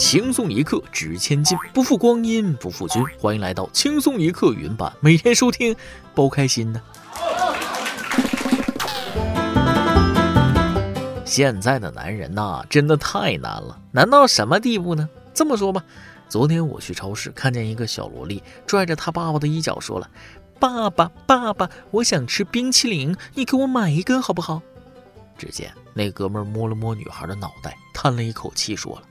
轻松一刻值千金，不负光阴不负君。欢迎来到轻松一刻云版，每天收听，包开心呢。现在的男人呐，真的太难了，难到什么地步呢？这么说吧，昨天我去超市，看见一个小萝莉拽着她爸爸的衣角，说了：“爸爸，爸爸，我想吃冰淇淋，你给我买一根好不好？”只见那哥们摸了摸女孩的脑袋，叹了一口气，说了。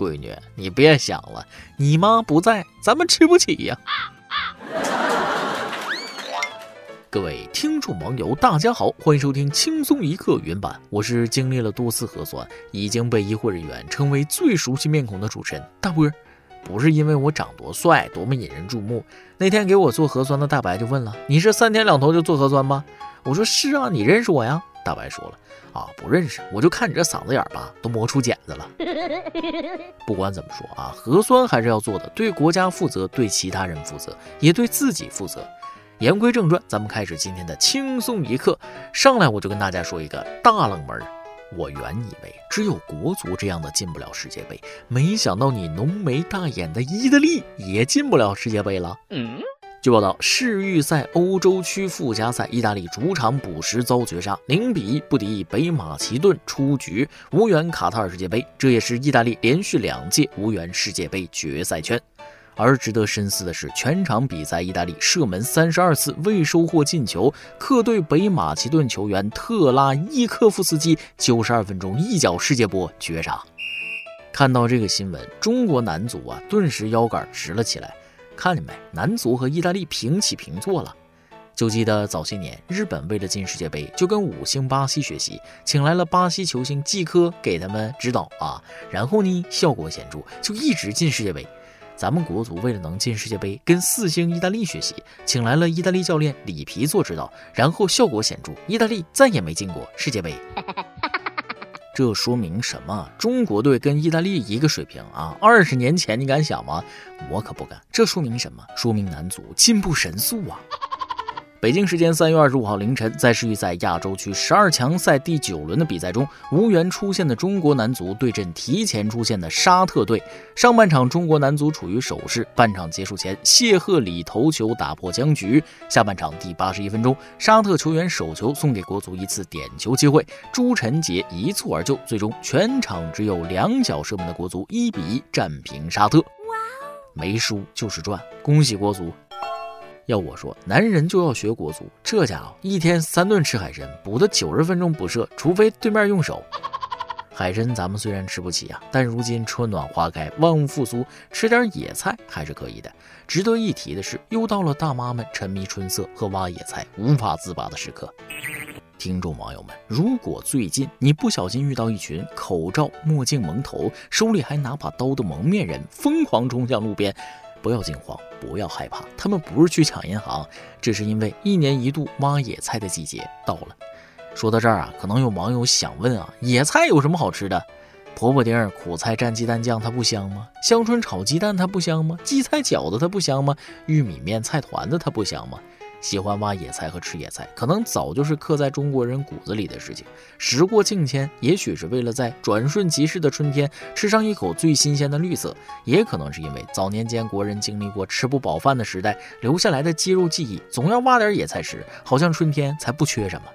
闺女，你别想了，你妈不在，咱们吃不起呀。各位听众网友，大家好，欢迎收听轻松一刻原版，我是经历了多次核酸，已经被医护人员称为最熟悉面孔的主持人大波儿。不是因为我长多帅，多么引人注目。那天给我做核酸的大白就问了：“你是三天两头就做核酸吗？”我说：“是啊，你认识我呀？”大白说了。啊，不认识，我就看你这嗓子眼儿吧，都磨出茧子了。不管怎么说啊，核酸还是要做的，对国家负责，对其他人负责，也对自己负责。言归正传，咱们开始今天的轻松一刻。上来我就跟大家说一个大冷门，我原以为只有国足这样的进不了世界杯，没想到你浓眉大眼的意大利也进不了世界杯了。嗯。据报道，世预赛欧洲区附加赛，意大利主场补时遭绝杀，零比一不敌北马其顿，出局，无缘卡塔尔世界杯。这也是意大利连续两届无缘世界杯决赛圈。而值得深思的是，全场比赛意大利射门三十二次未收获进球，客队北马其顿球员特拉伊科夫斯基九十二分钟一脚世界波绝杀。看到这个新闻，中国男足啊顿时腰杆直了起来。看见没？男足和意大利平起平坐了。就记得早些年，日本为了进世界杯，就跟五星巴西学习，请来了巴西球星季科给他们指导啊。然后呢，效果显著，就一直进世界杯。咱们国足为了能进世界杯，跟四星意大利学习，请来了意大利教练里皮做指导，然后效果显著，意大利再也没进过世界杯。这说明什么？中国队跟意大利一个水平啊！二十年前你敢想吗？我可不敢。这说明什么？说明男足进步神速啊！北京时间三月二十五号凌晨，在世预赛亚洲区十二强赛第九轮的比赛中，无缘出线的中国男足对阵提前出线的沙特队。上半场，中国男足处于守势，半场结束前，谢赫里头球打破僵局。下半场第八十一分钟，沙特球员手球送给国足一次点球机会，朱晨杰一蹴而就，最终全场只有两脚射门的国足一比一战平沙特。没输就是赚，恭喜国足！要我说，男人就要学国足，这家伙一天三顿吃海参，补的九十分钟不射，除非对面用手。海参咱们虽然吃不起啊，但如今春暖花开，万物复苏，吃点野菜还是可以的。值得一提的是，又到了大妈们沉迷春色和挖野菜无法自拔的时刻。听众网友们，如果最近你不小心遇到一群口罩、墨镜、蒙头，手里还拿把刀的蒙面人，疯狂冲向路边。不要惊慌，不要害怕，他们不是去抢银行，这是因为一年一度挖野菜的季节到了。说到这儿啊，可能有网友想问啊，野菜有什么好吃的？婆婆丁、苦菜蘸鸡蛋酱，它不香吗？香椿炒鸡蛋，它不香吗？荠菜饺子，它不香吗？玉米面菜团子，它不香吗？喜欢挖野菜和吃野菜，可能早就是刻在中国人骨子里的事情。时过境迁，也许是为了在转瞬即逝的春天吃上一口最新鲜的绿色，也可能是因为早年间国人经历过吃不饱饭的时代留下来的肌肉记忆，总要挖点野菜吃，好像春天才不缺什么。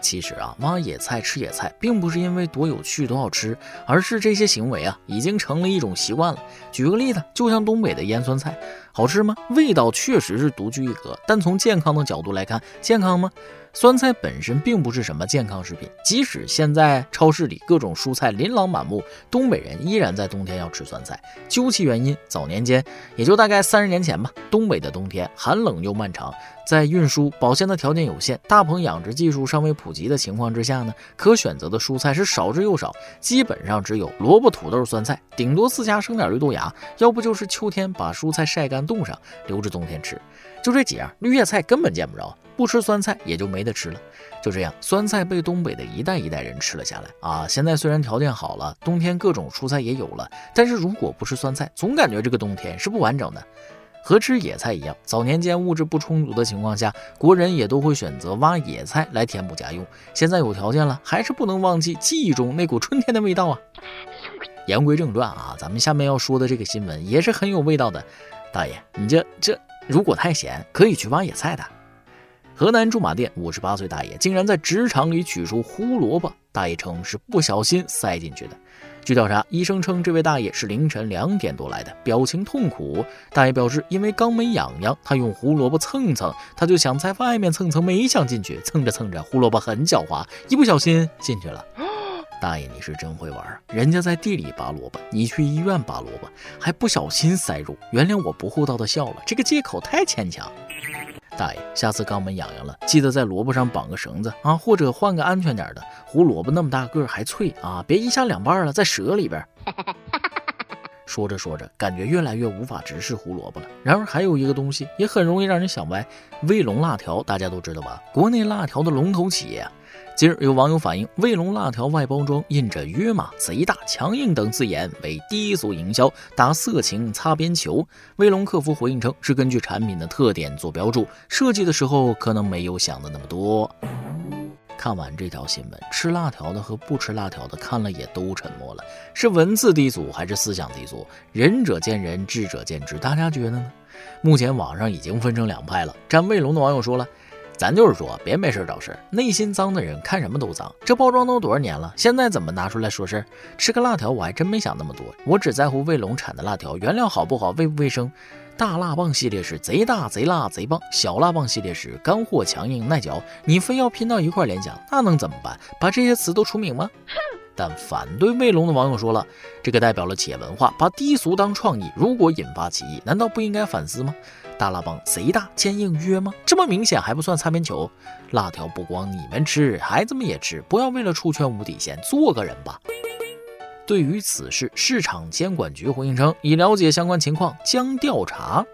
其实啊，挖野菜吃野菜，并不是因为多有趣多好吃，而是这些行为啊，已经成了一种习惯了。举个例子，就像东北的腌酸菜，好吃吗？味道确实是独具一格，但从健康的角度来看，健康吗？酸菜本身并不是什么健康食品，即使现在超市里各种蔬菜琳琅满目，东北人依然在冬天要吃酸菜。究其原因，早年间，也就大概三十年前吧，东北的冬天寒冷又漫长，在运输保鲜的条件有限，大棚养殖技术尚未普及的情况之下呢，可选择的蔬菜是少之又少，基本上只有萝卜、土豆、酸菜，顶多自家生点绿豆芽，要不就是秋天把蔬菜晒干冻上，留着冬天吃，就这几样，绿叶菜根本见不着。不吃酸菜也就没得吃了，就这样，酸菜被东北的一代一代人吃了下来啊！现在虽然条件好了，冬天各种蔬菜也有了，但是如果不吃酸菜，总感觉这个冬天是不完整的。和吃野菜一样，早年间物质不充足的情况下，国人也都会选择挖野菜来填补家用。现在有条件了，还是不能忘记记忆中那股春天的味道啊！言归正传啊，咱们下面要说的这个新闻也是很有味道的。大爷，你这这如果太咸，可以去挖野菜的。河南驻马店五十八岁大爷竟然在职场里取出胡萝卜，大爷称是不小心塞进去的。据调查，医生称这位大爷是凌晨两点多来的，表情痛苦。大爷表示，因为肛门痒痒，他用胡萝卜蹭蹭，他就想在外面蹭蹭，没想进去。蹭着蹭着，胡萝卜很狡猾，一不小心进去了。大爷，你是真会玩啊，人家在地里拔萝卜，你去医院拔萝卜，还不小心塞入。原谅我不厚道的笑了，这个借口太牵强。大爷，下次肛门痒痒了，记得在萝卜上绑个绳子啊，或者换个安全点的。胡萝卜那么大个还脆啊，别一下两半了，在蛇里边。说着说着，感觉越来越无法直视胡萝卜了。然而还有一个东西也很容易让人想歪，卫龙辣条，大家都知道吧？国内辣条的龙头企业。近日有网友反映，卫龙辣条外包装印着“约码”“贼大”“强硬”等字眼，为低俗营销，打色情擦边球。卫龙客服回应称，是根据产品的特点做标注，设计的时候可能没有想的那么多。看完这条新闻，吃辣条的和不吃辣条的看了也都沉默了。是文字低俗还是思想低俗？仁者见仁，智者见智，大家觉得呢？目前网上已经分成两派了。站卫龙的网友说了。咱就是说，别没事找事。内心脏的人看什么都脏。这包装都多少年了，现在怎么拿出来说事儿？吃个辣条，我还真没想那么多。我只在乎卫龙产的辣条原料好不好，卫不卫生。大辣棒系列是贼大贼辣贼棒，小辣棒系列是干货强硬耐嚼。你非要拼到一块联想，那能怎么办？把这些词都出名吗？但反对卫龙的网友说了，这个代表了企业文化，把低俗当创意。如果引发歧义，难道不应该反思吗？大辣棒贼大坚硬约吗？这么明显还不算擦边球？辣条不光你们吃，孩子们也吃，不要为了出圈无底线，做个人吧。对于此事，市场监管局回应称，已了解相关情况，将调查。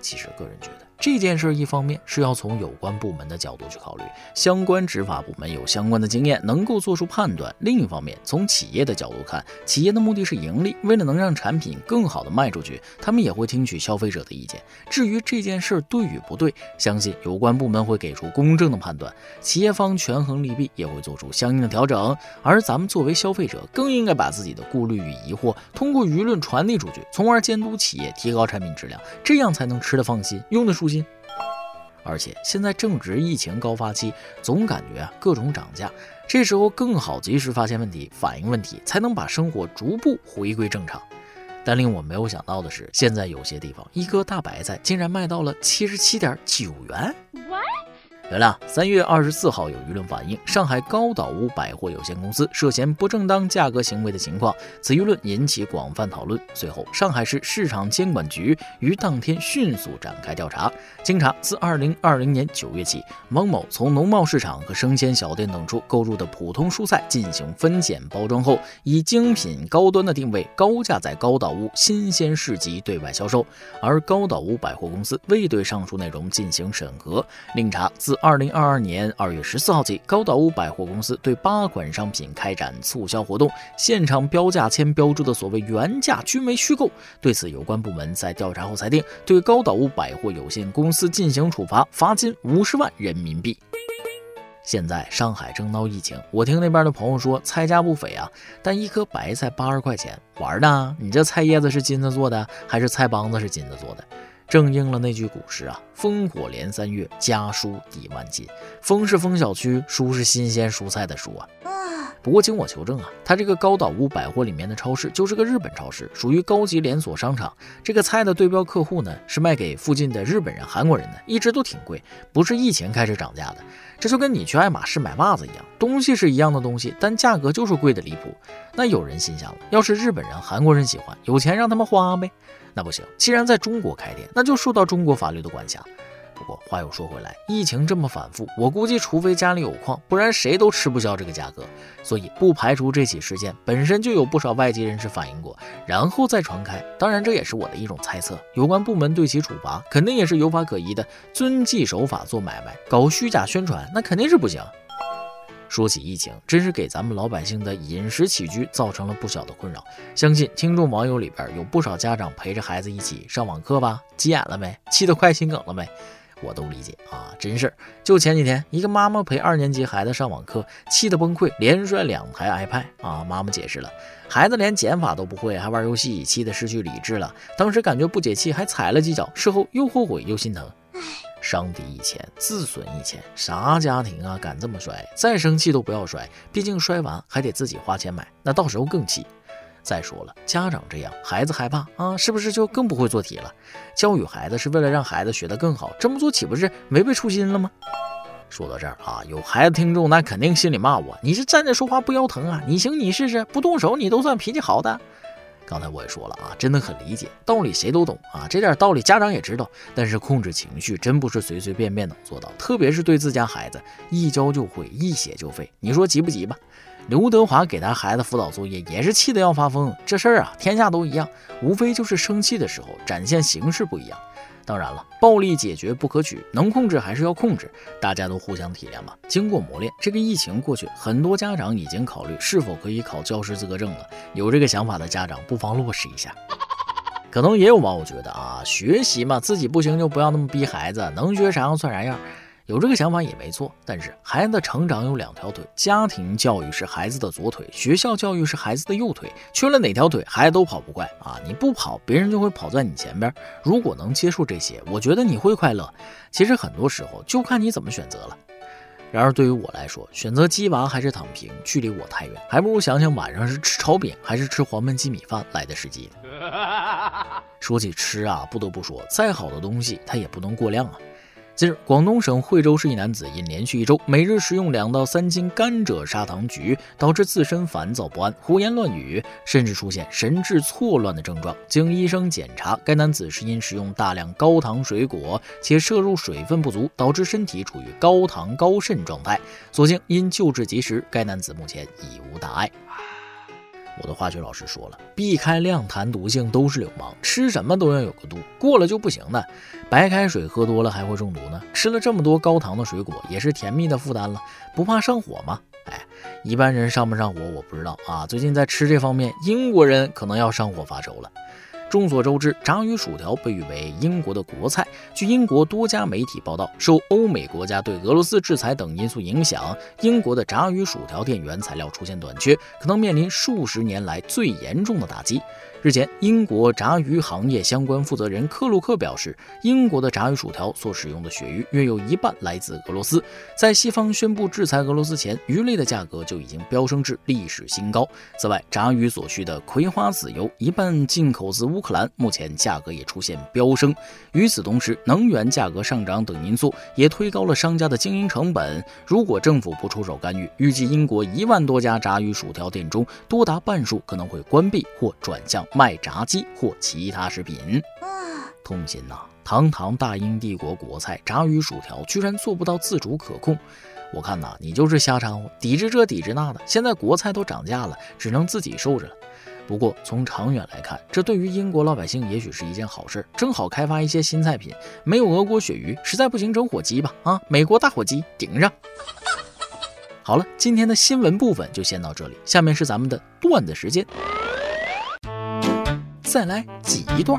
其实个人觉得。这件事一方面是要从有关部门的角度去考虑，相关执法部门有相关的经验，能够做出判断；另一方面，从企业的角度看，企业的目的是盈利，为了能让产品更好的卖出去，他们也会听取消费者的意见。至于这件事对与不对，相信有关部门会给出公正的判断，企业方权衡利弊，也会做出相应的调整。而咱们作为消费者，更应该把自己的顾虑与疑惑通过舆论传递出去，从而监督企业提高产品质量，这样才能吃得放心，用得舒心。而且现在正值疫情高发期，总感觉啊各种涨价，这时候更好及时发现问题，反映问题，才能把生活逐步回归正常。但令我没有想到的是，现在有些地方一颗大白菜竟然卖到了七十七点九元。原来，三月二十四号有舆论反映上海高岛屋百货有限公司涉嫌不正当价格行为的情况，此舆论引起广泛讨论。随后，上海市市场监管局于当天迅速展开调查。经查，自二零二零年九月起，汪某从农贸市场和生鲜小店等处购入的普通蔬菜进行分拣包装后，以精品高端的定位，高价在高岛屋新鲜市集对外销售。而高岛屋百货公司未对上述内容进行审核。另查，自自二零二二年二月十四号起，高岛屋百货公司对八款商品开展促销活动，现场标价签标注的所谓原价均为虚构。对此，有关部门在调查后裁定，对高岛屋百货有限公司进行处罚，罚金五十万人民币。现在上海正闹疫情，我听那边的朋友说菜价不菲啊，但一颗白菜八十块钱，玩呢？你这菜叶子是金子做的，还是菜帮子是金子做的？正应了那句古诗啊，烽火连三月，家书抵万金。风是风小区，书是新鲜蔬菜的书啊。不过经我求证啊，他这个高岛屋百货里面的超市就是个日本超市，属于高级连锁商场。这个菜的对标客户呢，是卖给附近的日本人、韩国人的，一直都挺贵，不是疫情开始涨价的。这就跟你去爱马仕买袜子一样，东西是一样的东西，但价格就是贵的离谱。那有人心想了，要是日本人、韩国人喜欢，有钱让他们花呗。那不行，既然在中国开店，那就受到中国法律的管辖。不过话又说回来，疫情这么反复，我估计除非家里有矿，不然谁都吃不消这个价格。所以不排除这起事件本身就有不少外籍人士反映过，然后再传开。当然这也是我的一种猜测。有关部门对其处罚，肯定也是有法可依的，遵纪守法做买卖，搞虚假宣传那肯定是不行。说起疫情，真是给咱们老百姓的饮食起居造成了不小的困扰。相信听众网友里边有不少家长陪着孩子一起上网课吧？急眼了没？气得快心梗了没？我都理解啊，真事儿。就前几天，一个妈妈陪二年级孩子上网课，气得崩溃，连摔两台 iPad 啊。妈妈解释了，孩子连减法都不会，还玩游戏，气得失去理智了。当时感觉不解气，还踩了几脚，事后又后悔又心疼。唉伤敌一千，自损一千，啥家庭啊敢这么摔？再生气都不要摔，毕竟摔完还得自己花钱买，那到时候更气。再说了，家长这样，孩子害怕啊，是不是就更不会做题了？教育孩子是为了让孩子学得更好，这么做岂不是违背初心了吗？说到这儿啊，有孩子听众那肯定心里骂我，你是站着说话不腰疼啊？你行你试试，不动手你都算脾气好的。刚才我也说了啊，真的很理解，道理谁都懂啊，这点道理家长也知道，但是控制情绪真不是随随便便能做到，特别是对自家孩子，一教就会，一写就废，你说急不急吧？刘德华给他孩子辅导作业，也是气得要发疯。这事儿啊，天下都一样，无非就是生气的时候展现形式不一样。当然了，暴力解决不可取，能控制还是要控制，大家都互相体谅吧。经过磨练，这个疫情过去，很多家长已经考虑是否可以考教师资格证了。有这个想法的家长，不妨落实一下。可能也有网友觉得啊，学习嘛，自己不行就不要那么逼孩子，能学啥样算啥样。有这个想法也没错，但是孩子的成长有两条腿，家庭教育是孩子的左腿，学校教育是孩子的右腿，缺了哪条腿，孩子都跑不快啊！你不跑，别人就会跑在你前边。如果能接受这些，我觉得你会快乐。其实很多时候就看你怎么选择了。然而对于我来说，选择鸡娃还是躺平，距离我太远，还不如想想晚上是吃炒饼还是吃黄焖鸡米饭来的实际。说起吃啊，不得不说，再好的东西它也不能过量啊。近日，广东省惠州市一男子因连续一周每日食用两到三斤甘蔗砂糖橘，导致自身烦躁不安、胡言乱语，甚至出现神志错乱的症状。经医生检查，该男子是因食用大量高糖水果且摄入水分不足，导致身体处于高糖高渗状态。所幸因救治及时，该男子目前已无大碍。我的化学老师说了，避开量谈毒性都是流氓，吃什么都要有个度，过了就不行的。白开水喝多了还会中毒呢，吃了这么多高糖的水果也是甜蜜的负担了，不怕上火吗？哎，一般人上不上火我不知道啊，最近在吃这方面，英国人可能要上火发愁了。众所周知，炸鱼薯条被誉为英国的国菜。据英国多家媒体报道，受欧美国家对俄罗斯制裁等因素影响，英国的炸鱼薯条店原材料出现短缺，可能面临数十年来最严重的打击。日前，英国炸鱼行业相关负责人克鲁克表示，英国的炸鱼薯条所使用的鳕鱼约有一半来自俄罗斯。在西方宣布制裁俄罗斯前，鱼类的价格就已经飙升至历史新高。此外，炸鱼所需的葵花籽油一半进口自乌克兰，目前价格也出现飙升。与此同时，能源价格上涨等因素也推高了商家的经营成本。如果政府不出手干预，预计英国一万多家炸鱼薯条店中，多达半数可能会关闭或转向。卖炸鸡或其他食品，痛心呐！堂堂大英帝国国菜炸鱼薯条，居然做不到自主可控。我看呐，你就是瞎掺和，抵制这抵制那的。现在国菜都涨价了，只能自己受着了。不过从长远来看，这对于英国老百姓也许是一件好事，正好开发一些新菜品。没有俄国鳕鱼，实在不行整火鸡吧！啊，美国大火鸡顶上。好了，今天的新闻部分就先到这里，下面是咱们的段子时间。再来挤一段。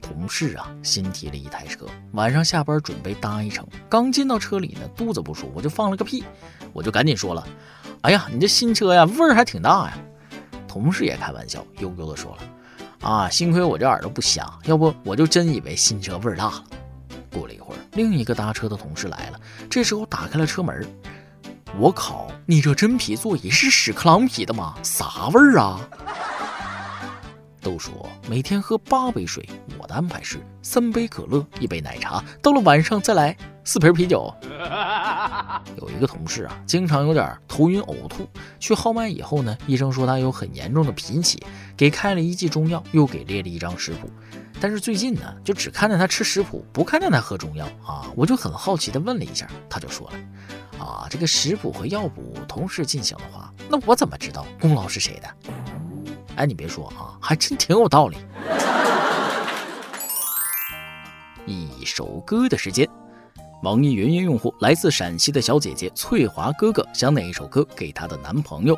同事啊，新提了一台车，晚上下班准备搭一程。刚进到车里呢，肚子不舒服，我就放了个屁。我就赶紧说了：“哎呀，你这新车呀，味儿还挺大呀。”同事也开玩笑，悠悠的说了：“啊，幸亏我这耳朵不瞎，要不我就真以为新车味儿大了。”过了一会儿，另一个搭车的同事来了，这时候打开了车门。我靠，你这真皮座椅是屎壳郎皮的吗？啥味儿啊？都说每天喝八杯水，我的安排是三杯可乐，一杯奶茶，到了晚上再来四瓶啤酒。有一个同事啊，经常有点头晕呕吐，去号脉以后呢，医生说他有很严重的贫血，给开了一剂中药，又给列了一张食谱。但是最近呢，就只看见他吃食谱，不看见他喝中药啊，我就很好奇的问了一下，他就说了，啊，这个食谱和药补同时进行的话，那我怎么知道功劳是谁的？哎，你别说啊，还真挺有道理。一首歌的时间，网易云音乐用户来自陕西的小姐姐翠华哥哥想哪一首歌给她的男朋友？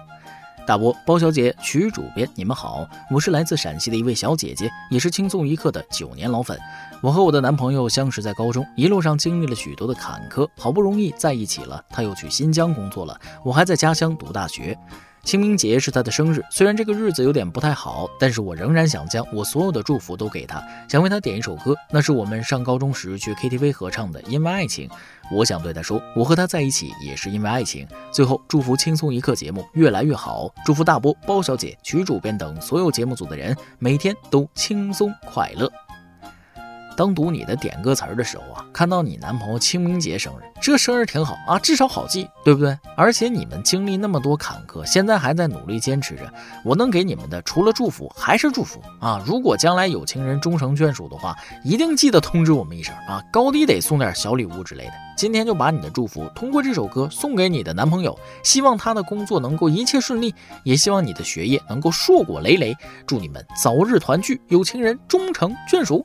大波、包小姐、曲主编，你们好，我是来自陕西的一位小姐姐，也是轻松一刻的九年老粉。我和我的男朋友相识在高中，一路上经历了许多的坎坷，好不容易在一起了。他又去新疆工作了，我还在家乡读大学。清明节是他的生日，虽然这个日子有点不太好，但是我仍然想将我所有的祝福都给他，想为他点一首歌，那是我们上高中时去 KTV 合唱的《因为爱情》。我想对他说，我和他在一起也是因为爱情。最后，祝福轻松一刻节目越来越好，祝福大波、包小姐、曲主编等所有节目组的人每天都轻松快乐。当读你的点歌词儿的时候啊，看到你男朋友清明节生日，这生日挺好啊，至少好记，对不对？而且你们经历那么多坎坷，现在还在努力坚持着，我能给你们的除了祝福还是祝福啊！如果将来有情人终成眷属的话，一定记得通知我们一声啊，高低得送点小礼物之类的。今天就把你的祝福通过这首歌送给你的男朋友，希望他的工作能够一切顺利，也希望你的学业能够硕果累累，祝你们早日团聚，有情人终成眷属。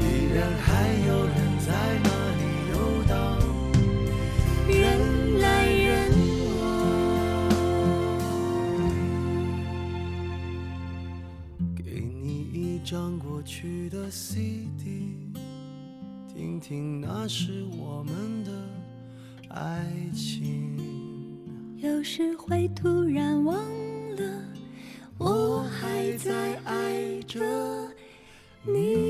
依然还有人在那里游荡人来人往给你一张过去的 cd 听听那时我们的爱情。有时会突然忘了我还在爱着。你。